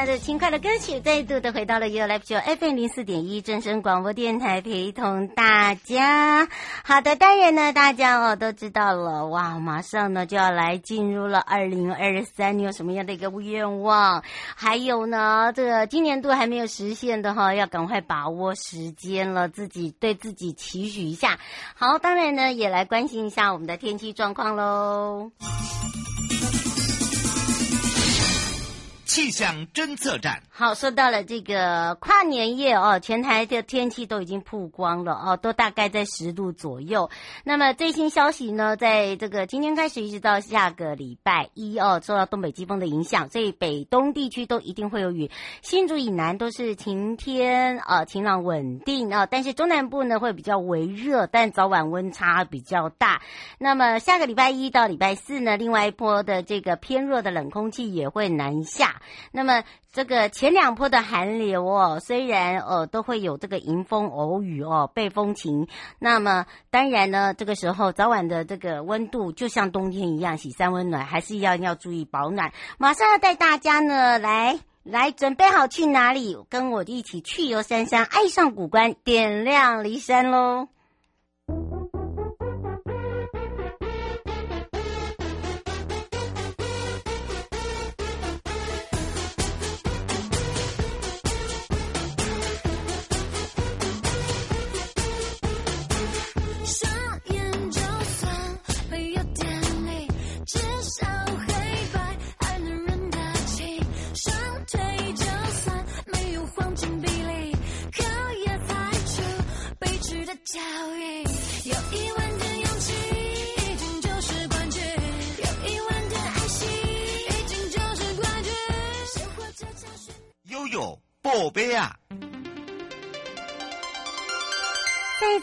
听到的轻快的歌曲，再度的回到了 You Live Show FM 零四点一正声广播电台，陪同大家。好的，当然呢，大家哦都知道了，哇，马上呢就要来进入了二零二三，你有什么样的一个愿望？还有呢，这个今年度还没有实现的哈，要赶快把握时间了，自己对自己期许一下。好，当然呢，也来关心一下我们的天气状况喽。气象侦测站。好，说到了这个跨年夜哦，全台的天气都已经曝光了哦，都大概在十度左右。那么最新消息呢，在这个今天开始一直到下个礼拜一哦，受到东北季风的影响，所以北东地区都一定会有雨。新竹以南都是晴天啊，晴朗稳定啊，但是中南部呢会比较微热，但早晚温差比较大。那么下个礼拜一到礼拜四呢，另外一波的这个偏弱的冷空气也会南下。那么这个前两波的寒流哦，虽然呃都会有这个迎风偶雨哦，背风晴。那么当然呢，这个时候早晚的这个温度就像冬天一样，喜三温暖，还是要要注意保暖。马上要带大家呢来。来，准备好去哪里？跟我一起去游山山，爱上古关，点亮骊山喽！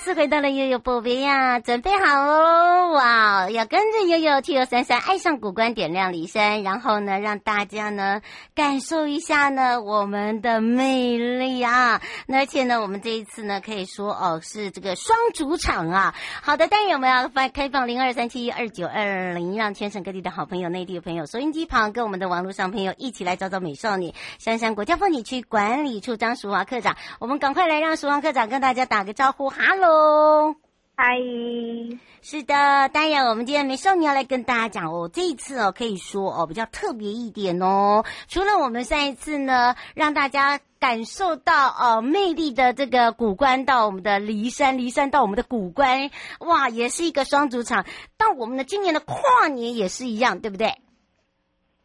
次回到了悠悠宝贝呀，准备好哦！哇，要跟着悠悠去游三山，爱上古关，点亮李山，然后呢，让大家呢感受一下呢我们的魅力啊！而且呢，我们这一次呢可以说哦是这个双主场啊。好的，当然我们要发开放零二三七一二九二零，让全省各地的好朋友、内地的朋友、收音机旁跟我们的网络上朋友一起来找找美少女。香山国家风景区管理处张淑华科长，我们赶快来让淑华科长跟大家打个招呼哈喽。Hello，嗨，是的，当然，我们今天美少女要来跟大家讲哦，这一次哦，可以说哦，比较特别一点哦。除了我们上一次呢，让大家感受到哦魅力的这个古关，到我们的骊山，骊山到我们的古关，哇，也是一个双主场。到我们的今年的跨年也是一样，对不对？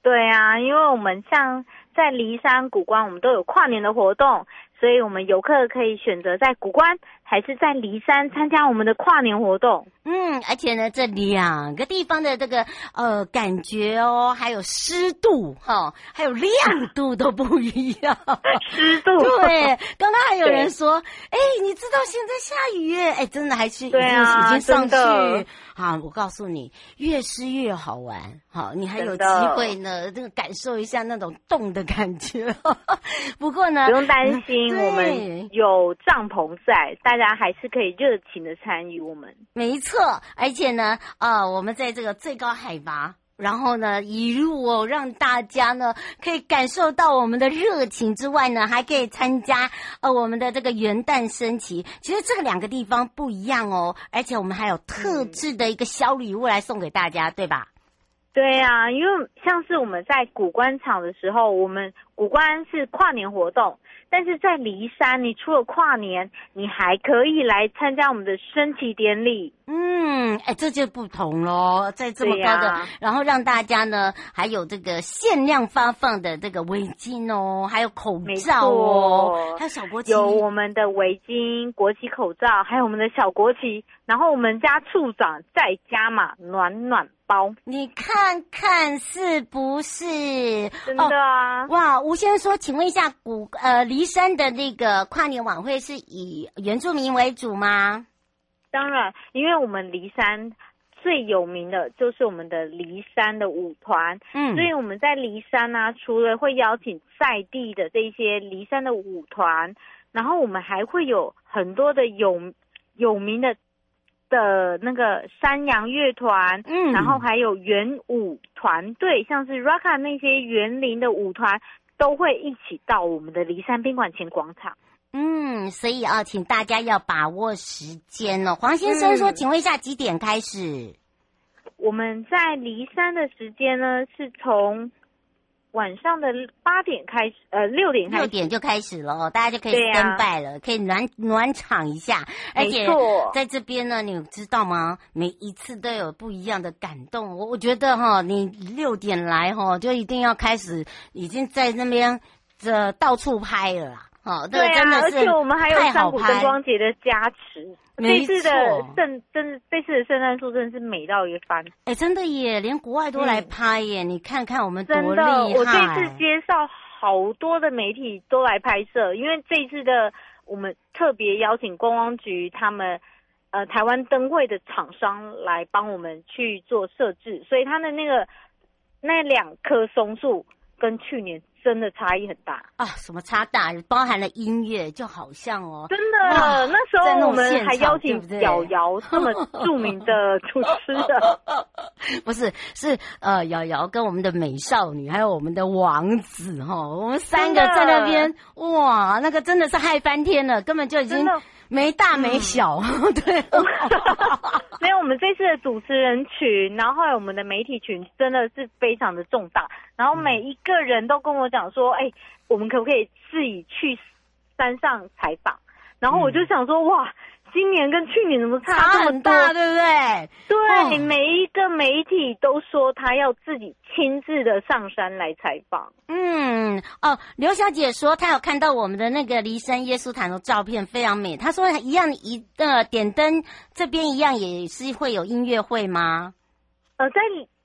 对啊，因为我们像在骊山古关，我们都有跨年的活动。所以，我们游客可以选择在古关还是在骊山参加我们的跨年活动。嗯，而且呢，这两个地方的这个呃感觉哦，还有湿度哈、哦，还有亮度都不一样。湿度对，刚刚还有人说，哎，你知道现在下雨耶？哎，真的还是已经对啊，已经上去。好，我告诉你，越湿越好玩。好，你还有机会呢，这个感受一下那种冻的感觉。不过呢，不用担心。我们有帐篷在，大家还是可以热情的参与我们。没错，而且呢，啊、呃，我们在这个最高海拔，然后呢，一路哦，让大家呢可以感受到我们的热情之外呢，还可以参加呃我们的这个元旦升旗。其实这个两个地方不一样哦，而且我们还有特制的一个小礼物来送给大家，对吧？对呀、啊，因为像是我们在古关场的时候，我们古关是跨年活动。但是在骊山，你除了跨年，你还可以来参加我们的升旗典礼。嗯，哎，这就不同喽，在这么高的，啊、然后让大家呢，还有这个限量发放的这个围巾哦，还有口罩哦，还有小国旗，有我们的围巾、国旗、口罩，还有我们的小国旗。然后我们家处长再加码暖暖包，你看看是不是？真的啊！哦、哇，吴先生说，请问一下，古呃骊山的那个跨年晚会是以原住民为主吗？当然，因为我们骊山最有名的就是我们的骊山的舞团，嗯，所以我们在骊山呢、啊，除了会邀请在地的这些骊山的舞团，然后我们还会有很多的有有名的。的那个山羊乐团，嗯，然后还有原舞团队，像是 Raka 那些园林的舞团，都会一起到我们的骊山宾馆前广场。嗯，所以啊，请大家要把握时间哦。黄先生说，嗯，请问一下几点开始？我们在骊山的时间呢，是从晚上的八点开始，呃，六点开始，六点就开始了哦，大家就可以登拜了，啊、可以暖暖场一下。而且在这边呢，你知道吗？每一次都有不一样的感动。我我觉得哈，你六点来哈，就一定要开始，已经在那边这到处拍了啦。哦，对啊，真的，而且我们还有山谷灯光节的加持。这次的圣真，这次的圣诞树真的是美到一番。哎，真的耶，连国外都来拍耶！嗯、你看看我们多厉害。真的，我这次介绍好多的媒体都来拍摄，因为这一次的我们特别邀请观光局他们呃台湾灯会的厂商来帮我们去做设置，所以他的那个那两棵松树跟去年。真的差异很大啊！什么差大？包含了音乐，就好像哦，真的。那时候我们还邀请瑶瑶这么著名的主持的，不是是呃瑶瑶跟我们的美少女，还有我们的王子哈，我们三个在那边哇，那个真的是嗨翻天了，根本就已经。没大没小，嗯、对，没有我们这次的主持人群，然后后来我们的媒体群真的是非常的重大，然后每一个人都跟我讲说，哎、欸，我们可不可以自己去山上采访？然后我就想说，哇。今年跟去年怎么差这么大，对不对？对，哦、每一个媒体都说他要自己亲自的上山来采访。嗯，哦，刘小姐说她有看到我们的那个梨山耶稣堂的照片，非常美。她说一样一呃点灯这边一样也是会有音乐会吗？呃，在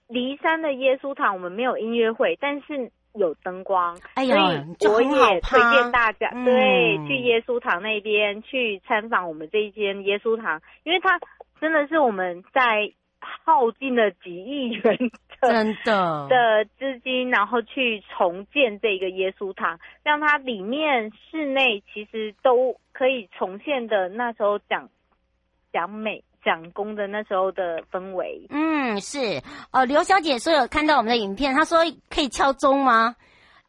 骊山的耶稣堂我们没有音乐会，但是。有灯光，哎呀，所以我也推荐大家，嗯、对，去耶稣堂那边去参访我们这一间耶稣堂，因为它真的是我们在耗尽了几亿元的真的 的资金，然后去重建这个耶稣堂，让它里面室内其实都可以重现的那时候讲讲美。讲功的那时候的氛围，嗯，是哦。刘小姐说有看到我们的影片，她说可以敲钟吗？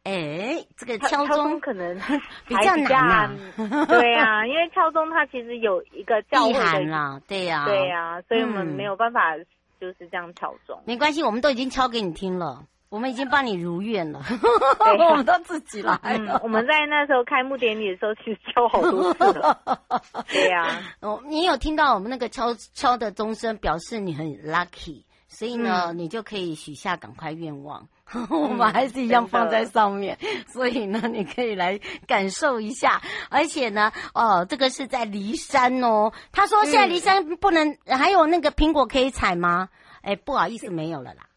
哎，这个敲钟可能 比较难，啊。对啊，因为敲钟它其实有一个教会的啦，对呀，对呀，所以我们没有办法就是这样敲钟。没关系，我们都已经敲给你听了。我们已经帮你如愿了，对 我们都自己来了、嗯。我们在那时候开幕典礼的时候，其实敲好多次了。对呀、啊，哦，你有听到我们那个敲敲的钟声，表示你很 lucky，所以呢，嗯、你就可以许下赶快愿望。嗯、我们还是一样放在上面，嗯、所以呢，你可以来感受一下。而且呢，哦，这个是在骊山哦。他说现在骊山不能，嗯、还有那个苹果可以采吗？哎，不好意思，没有了啦。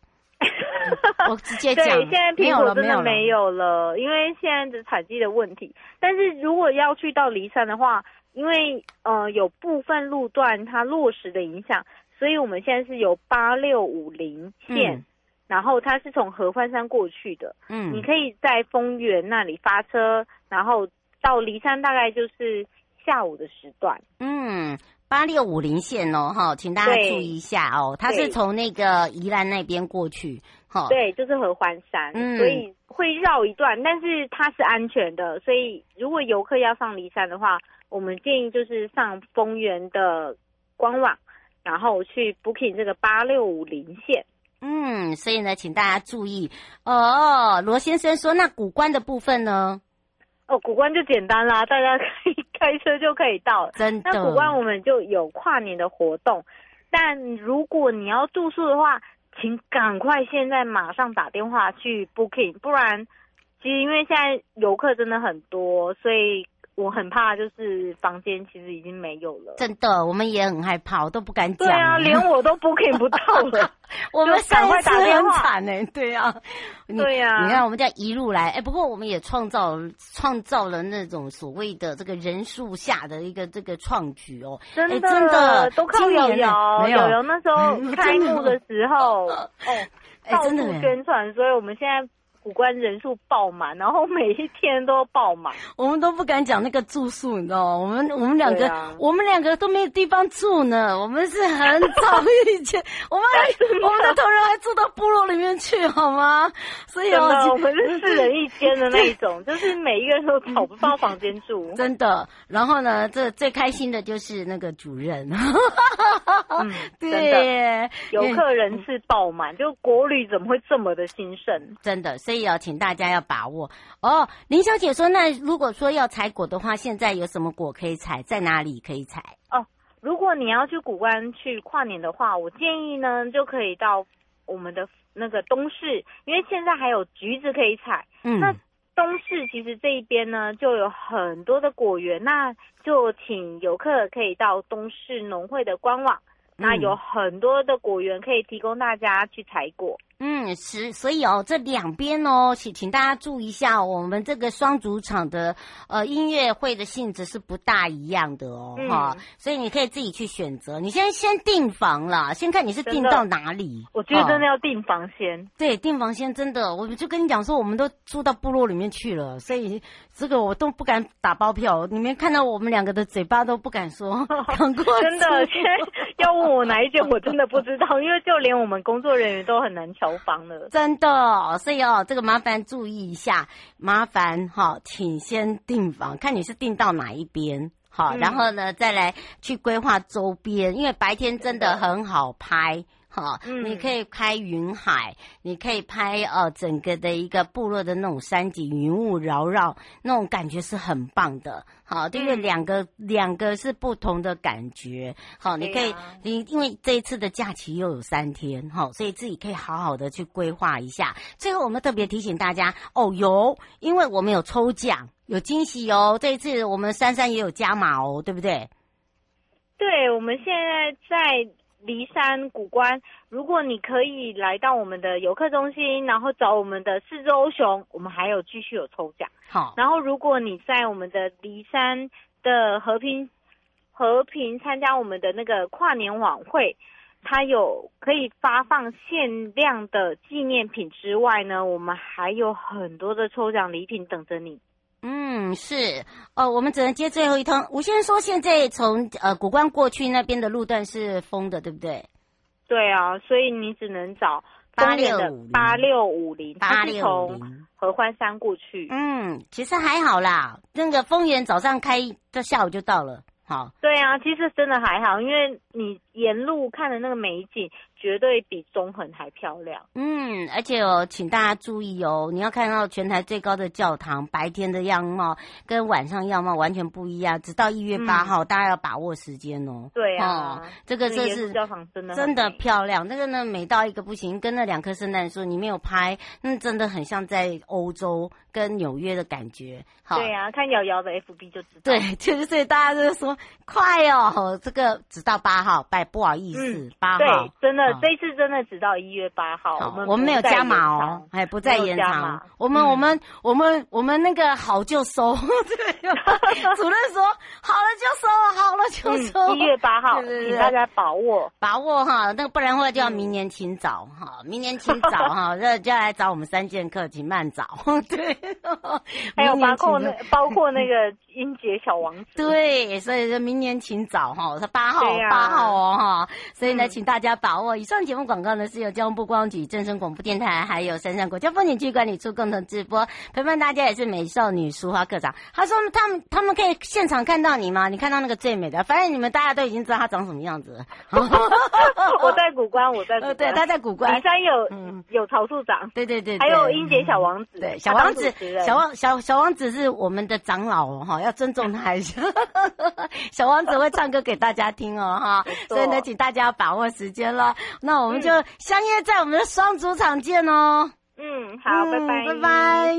我直接讲，对，现在苹果真的没有了，因为现在的采季的问题。但是如果要去到离山的话，因为呃有部分路段它落石的影响，所以我们现在是有八六五零线，嗯、然后它是从合欢山过去的。嗯，你可以在丰原那里发车，然后到离山大概就是下午的时段。嗯。八六五零线哦，哈，请大家注意一下哦，它是从那个宜兰那边过去，哈，对，就是合欢山，嗯，所以会绕一段，但是它是安全的，所以如果游客要上骊山的话，我们建议就是上丰原的官网，然后去 booking 这个八六五零线，嗯，所以呢，请大家注意哦。罗先生说，那古关的部分呢？哦，古关就简单啦，大家可以开车就可以到。真的，那古关我们就有跨年的活动，但如果你要住宿的话，请赶快现在马上打电话去 booking，不然，其实因为现在游客真的很多，所以。我很怕，就是房间其实已经没有了。真的，我们也很害怕，我都不敢讲。对啊，连我都 booking 不到了。我们赶快打电话呢。对啊，对呀。你看，我们这样一路来，哎，不过我们也创造创造了那种所谓的这个人数下的一个这个创举哦。真的，真的都靠瑶瑶，瑶瑶那时候 开幕的时候，哦，到处宣传，所以我们现在。谷关人数爆满，然后每一天都爆满，我们都不敢讲那个住宿，你知道吗？我们我们两个，啊、我们两个都没有地方住呢。我们是很早以前，我们还我们的同仁还住到部落里面去，好吗？所以哦，我们是四人一间的那一种，就是每一个人都找不到房间住，真的。然后呢，这最开心的就是那个主任，嗯，对，游客人次爆满，就国旅怎么会这么的兴盛？真的，所以要请大家要把握哦。林小姐说，那如果说要采果的话，现在有什么果可以采？在哪里可以采？哦。如果你要去古关去跨年的话，我建议呢就可以到我们的那个东市，因为现在还有橘子可以采。嗯，那东市其实这一边呢就有很多的果园，那就请游客可以到东市农会的官网，那有很多的果园可以提供大家去采果。嗯，是，所以哦，这两边哦，请请大家注意一下，我们这个双主场的呃音乐会的性质是不大一样的哦，哈、嗯，所以你可以自己去选择。你先先订房啦，先看你是订到哪里。我觉得真的要订房先。哦、对，订房先真的，我就跟你讲说，我们都住到部落里面去了，所以这个我都不敢打包票。你们看到我们两个的嘴巴都不敢说，讲过真的，现在要问我哪一间，我真的不知道，因为就连我们工作人员都很难乔房了，真的，所以哦，这个麻烦注意一下，麻烦哈、哦，请先订房，看你是订到哪一边，好、嗯，然后呢再来去规划周边，因为白天真的很好拍。好，你可以拍云海，你可以拍呃整个的一个部落的那种山景，云雾缭绕，那种感觉是很棒的。好，因为两个两个是不同的感觉。好，你可以你因为这一次的假期又有三天，好，所以自己可以好好的去规划一下。最后，我们特别提醒大家哦，有，因为我们有抽奖，有惊喜哦。这一次我们珊珊也有加码哦，对不对？对，我们现在在。梨山古关，如果你可以来到我们的游客中心，然后找我们的四只欧熊，我们还有继续有抽奖。好，然后如果你在我们的骊山的和平和平参加我们的那个跨年晚会，它有可以发放限量的纪念品之外呢，我们还有很多的抽奖礼品等着你。嗯，是哦，我们只能接最后一通。吴先生说，现在从呃古关过去那边的路段是封的，对不对？对啊，所以你只能找八六五八六五零，它是从合欢山过去。嗯，其实还好啦，那个丰原早上开，到下午就到了。好，对啊，其实真的还好，因为你沿路看的那个美景。绝对比中横还漂亮。嗯，而且哦，请大家注意哦，你要看到全台最高的教堂，白天的样貌跟晚上样貌完全不一样。直到一月八号，嗯，大家要把握时间哦。对啊，哦，这个这是教堂真的真的漂亮。那个呢，美到一个不行，跟那两棵圣诞树，你没有拍，那真的很像在欧洲跟纽约的感觉。好，对啊，看瑶瑶的 FB 就知道。对，就是所以大家就是说快哦，这个直到八号，拜不好意思，八，嗯，号对，真的。这一次真的只到一月八号，我们我们没有加码哦，哎，不再延长。我们我们我们我们那个好就收，对 主任说好了就收，好了就收。一月八号，请大家把握把握哈，那不然的话就要明年请早哈，明年请早哈，这就要来找我们三剑客，请慢早。对，还有包括那包括那个英杰小王子，对，所以说明年请早哈，他八号八号哦哈，所以呢，请大家把握。以上节目广告呢，是由交通部观光局、正声广播电台，还有珊珊国家风景区管理处共同直播。陪伴大家也是美少女书花课长。他说他们他们可以现场看到你吗？你看到那个最美的，反正你们大家都已经知道他长什么样子了。我在古关，我在谷关。对，他在古关。梨山有嗯有曹处长，对对对，还有英杰小王子。对，小王子，小王小小王子是我们的长老哦，哈，要尊重他一下。小王子会唱歌给大家听哦，哈，所以呢，请大家要把握时间了。那我们就相约在我们的双主场见哦。嗯，好，拜拜，拜拜。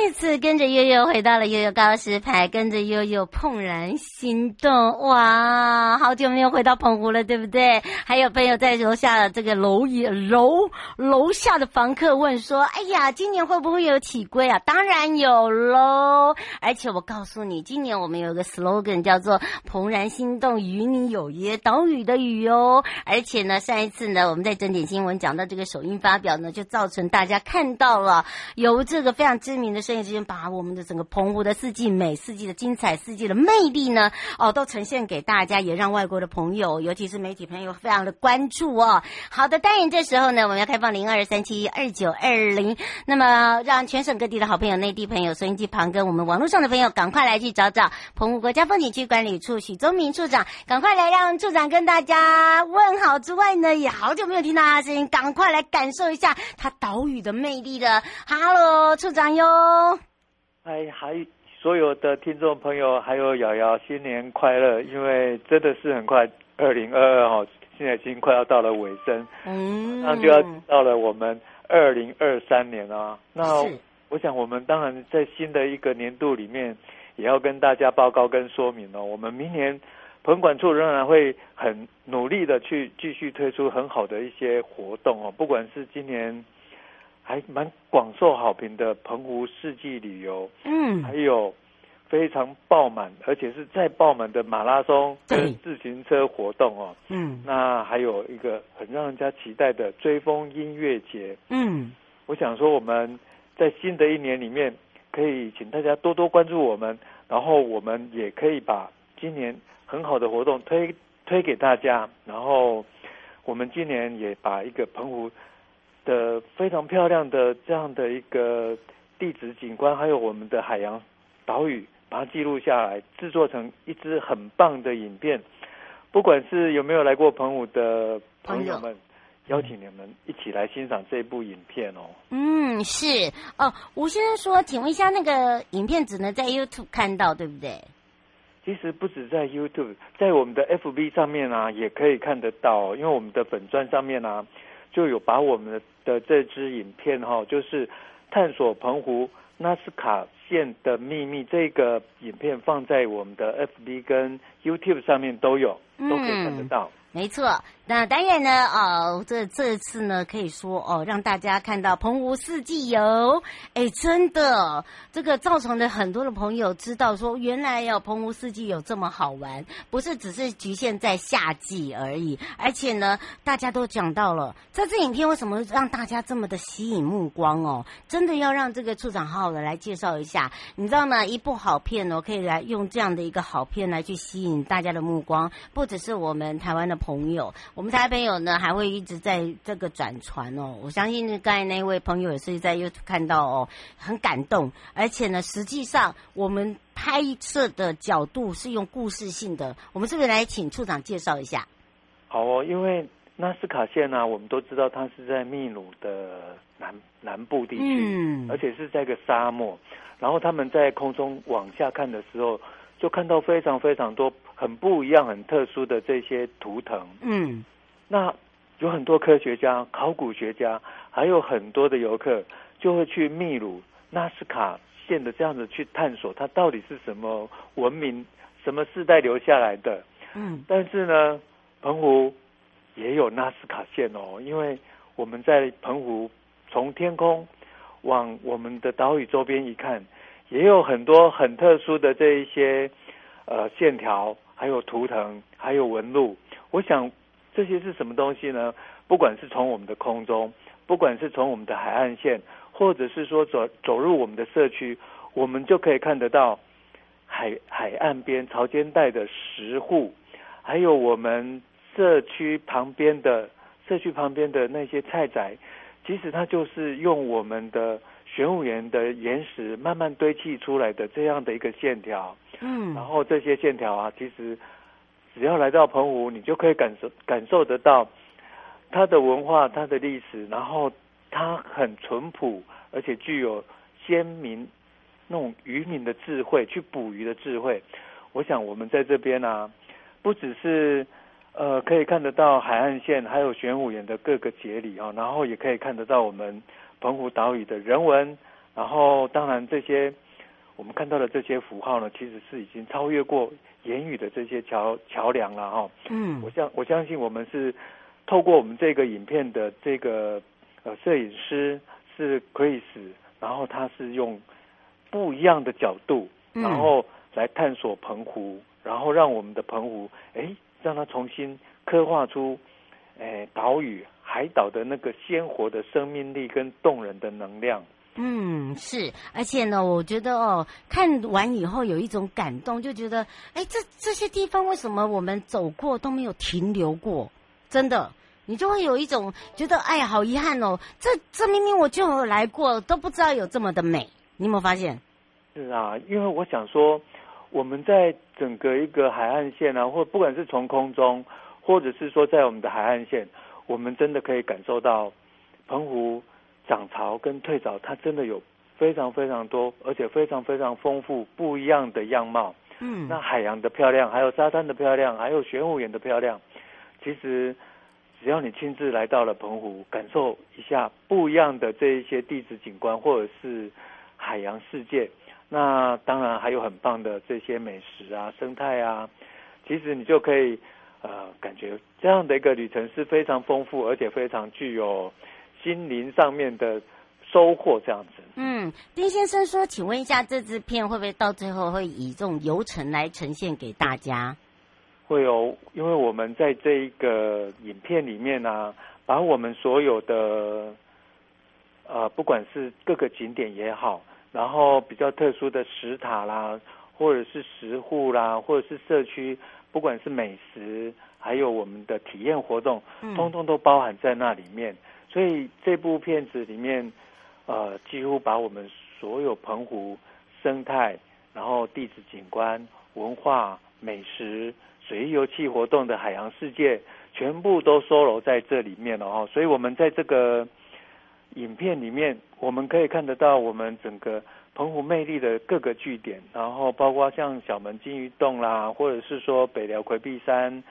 这次跟着悠悠回到了悠悠告示牌，跟着悠悠怦然心动，哇，好久没有回到澎湖了，对不对？还有朋友在楼下这个楼也楼楼下的房客问说：“哎呀，今年会不会有起龟啊？”当然有喽，而且我告诉你，今年我们有个 slogan 叫做“怦然心动，与你有约”，岛屿的屿哦。而且呢，上一次呢，我们在整点新闻讲到这个首映发表呢，就造成大家看到了由这个非常知名。的摄影师把我们的整个澎湖的四季美、四季的精彩、四季的魅力呢，哦，都呈现给大家，也让外国的朋友，尤其是媒体朋友，非常的关注哦。好的，当然这时候呢，我们要开放零二三七二九二零，那么让全省各地的好朋友、内地朋友、收音机旁跟我们网络上的朋友，赶快来去找找澎湖国家风景区管理处许宗明处长，赶快来让处长跟大家问好之外呢，也好久没有听到他的声音，赶快来感受一下他岛屿的魅力的。Hello，处长哟。哎，还所有的听众朋友，还有瑶瑶，新年快乐！因为真的是很快，二零二二哦，现在已经快要到了尾声，嗯，那就要到了我们二零二三年啊。那我想，我们当然在新的一个年度里面，也要跟大家报告跟说明哦。我们明年澎管处仍然会很努力的去继续推出很好的一些活动哦，不管是今年。还蛮广受好评的澎湖四季旅游，嗯，还有非常爆满，而且是再爆满的马拉松跟自行车活动哦，嗯，那还有一个很让人家期待的追风音乐节，嗯，我想说我们在新的一年里面，可以请大家多多关注我们，然后我们也可以把今年很好的活动推推给大家，然后我们今年也把一个澎湖。的非常漂亮的这样的一个地质景观，还有我们的海洋岛屿，把它记录下来，制作成一支很棒的影片。不管是有没有来过澎湖的朋友们，邀请你们一起来欣赏这部影片哦。嗯，是哦。吴先生说，请问一下，那个影片只能在 YouTube 看到，对不对？其实不止在 YouTube，在我们的 FB 上面啊，也可以看得到，因为我们的粉专上面啊。就有把我们的这支影片哈，就是探索澎湖纳斯卡线的秘密这个影片放在我们的 FB 跟 YouTube 上面都有，都可以看得到。没错，那当然呢，哦，这这次呢，可以说哦，让大家看到澎湖四季游，哎，真的，这个造成了很多的朋友知道说，原来有澎湖四季有这么好玩，不是只是局限在夏季而已，而且呢，大家都讲到了这支影片为什么让大家这么的吸引目光哦，真的要让这个处长好好的来介绍一下，你知道吗？一部好片哦，可以来用这样的一个好片来去吸引大家的目光，不只是我们台湾的。朋友，我们台湾朋友呢还会一直在这个转传哦。我相信刚才那位朋友也是在 YouTube 看到哦，很感动。而且呢，实际上我们拍摄的角度是用故事性的。我们是不是来请处长介绍一下？好哦，因为纳斯卡线呢、啊，我们都知道它是在秘鲁的南南部地区，嗯，而且是在一个沙漠。然后他们在空中往下看的时候，就看到非常非常多。很不一样、很特殊的这些图腾，嗯，那有很多科学家、考古学家，还有很多的游客，就会去秘鲁纳斯卡县的这样子去探索，它到底是什么文明、什么世代留下来的，嗯，但是呢，澎湖也有纳斯卡线哦，因为我们在澎湖从天空往我们的岛屿周边一看，也有很多很特殊的这一些呃线条。还有图腾，还有纹路，我想这些是什么东西呢？不管是从我们的空中，不管是从我们的海岸线，或者是说走走入我们的社区，我们就可以看得到海海岸边潮间带的石户，还有我们社区旁边的社区旁边的那些菜仔，其实它就是用我们的玄武岩的岩石慢慢堆砌出来的这样的一个线条。嗯，然后这些线条啊，其实只要来到澎湖，你就可以感受感受得到它的文化、它的历史，然后它很淳朴，而且具有先民那种渔民的智慧，去捕鱼的智慧。我想我们在这边啊，不只是呃可以看得到海岸线，还有玄武岩的各个节理啊，然后也可以看得到我们澎湖岛屿的人文。然后当然这些我们看到的这些符号呢，其实是已经超越过言语的这些桥桥梁了哈。嗯，我相我相信我们是透过我们这个影片的这个呃摄影师是 Chris，然后他是用不一样的角度，然后来探索澎湖，然后让我们的澎湖哎让它重新刻画出哎岛屿。海岛的那个鲜活的生命力跟动人的能量，嗯，是，而且呢，我觉得哦，看完以后有一种感动，就觉得，哎，这这些地方为什么我们走过都没有停留过？真的，你就会有一种觉得，哎呀，好遗憾哦，这这明明我就有来过，都不知道有这么的美，你有没有发现？是啊，因为我想说，我们在整个一个海岸线啊，或不管是从空中，或者是说在我们的海岸线。我们真的可以感受到，澎湖涨潮跟退潮，它真的有非常非常多，而且非常非常丰富不一样的样貌。嗯，那海洋的漂亮，还有沙滩的漂亮，还有玄武岩的漂亮，其实只要你亲自来到了澎湖，感受一下不一样的这一些地质景观或者是海洋世界，那当然还有很棒的这些美食啊、生态啊，其实你就可以。呃，感觉这样的一个旅程是非常丰富，而且非常具有心灵上面的收获。这样子。嗯，丁先生说，请问一下，这支片会不会到最后会以这种游程来呈现给大家？会有，因为我们在这一个影片里面呢、啊，把我们所有的呃，不管是各个景点也好，然后比较特殊的石塔啦，或者是石户啦，或者是社区。不管是美食，还有我们的体验活动，通通都包含在那里面。所以这部片子里面，呃，几乎把我们所有澎湖生态、然后地质景观、文化、美食、水域游憩活动的海洋世界，全部都收罗在这里面了哦。所以我们在这个影片里面，我们可以看得到我们整个。澎湖魅力的各个据点，然后包括像小门金鱼洞啦，或者是说北寮魁壁山、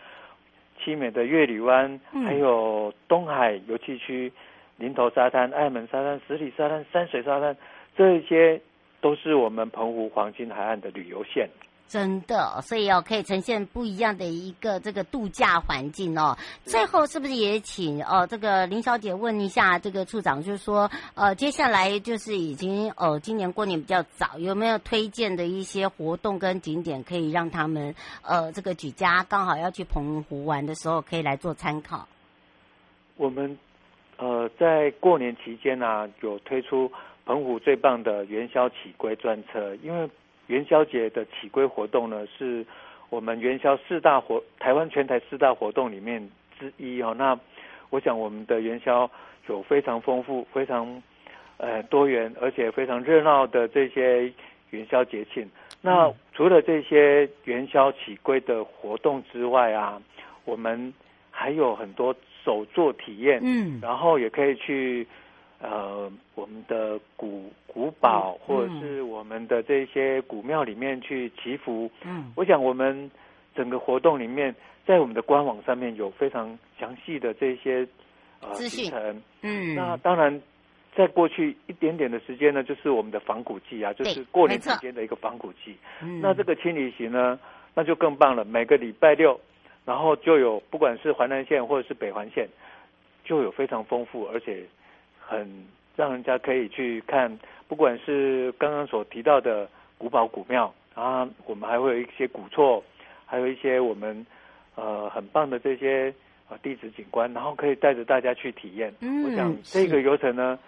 七美的月里湾，嗯、还有东海游憩区、林头沙滩、爱门沙滩、十里沙滩、山水沙滩，这些都是我们澎湖黄金海岸的旅游线。真的，所以哦，可以呈现不一样的一个这个度假环境哦。最后是不是也请哦这个林小姐问一下这个处长，就是说呃接下来就是已经呃今年过年比较早，有没有推荐的一些活动跟景点可以让他们呃这个举家刚好要去澎湖玩的时候可以来做参考？我们呃在过年期间呢、啊，有推出澎湖最棒的元宵起归专车，因为。元宵节的起归活动呢，是我们元宵四大活台湾全台四大活动里面之一哦。那我想我们的元宵有非常丰富、非常呃多元，而且非常热闹的这些元宵节庆。那除了这些元宵起归的活动之外啊，我们还有很多手作体验，嗯，然后也可以去。呃，我们的古古堡，或者是我们的这些古庙里面去祈福。嗯，我想我们整个活动里面，在我们的官网上面有非常详细的这些呃资讯。嗯，那当然，在过去一点点的时间呢，就是我们的仿古季啊，就是过年期间的一个仿古季。嗯，那这个轻旅行呢，那就更棒了。每个礼拜六，然后就有不管是环南线或者是北环线，就有非常丰富而且。很让人家可以去看，不管是刚刚所提到的古堡古庙啊，我们还会有一些古厝，还有一些我们呃很棒的这些呃地质景观，然后可以带着大家去体验。嗯，我想这个游程呢，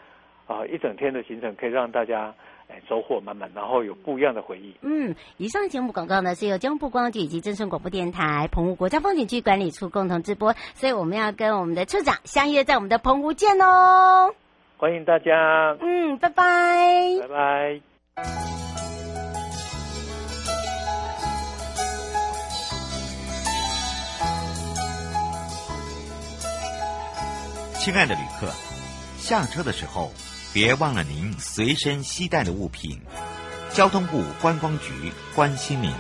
啊、呃、一整天的行程可以让大家哎收获满满，然后有不一样的回忆。嗯，以上节目广告呢是由江部光局以及正声广播电台澎湖国家风景区管理处共同直播，所以我们要跟我们的处长相约在我们的澎湖见哦。欢迎大家。嗯，拜拜。拜拜。亲爱的旅客，下车的时候别忘了您随身携带的物品。交通部观光局关心您。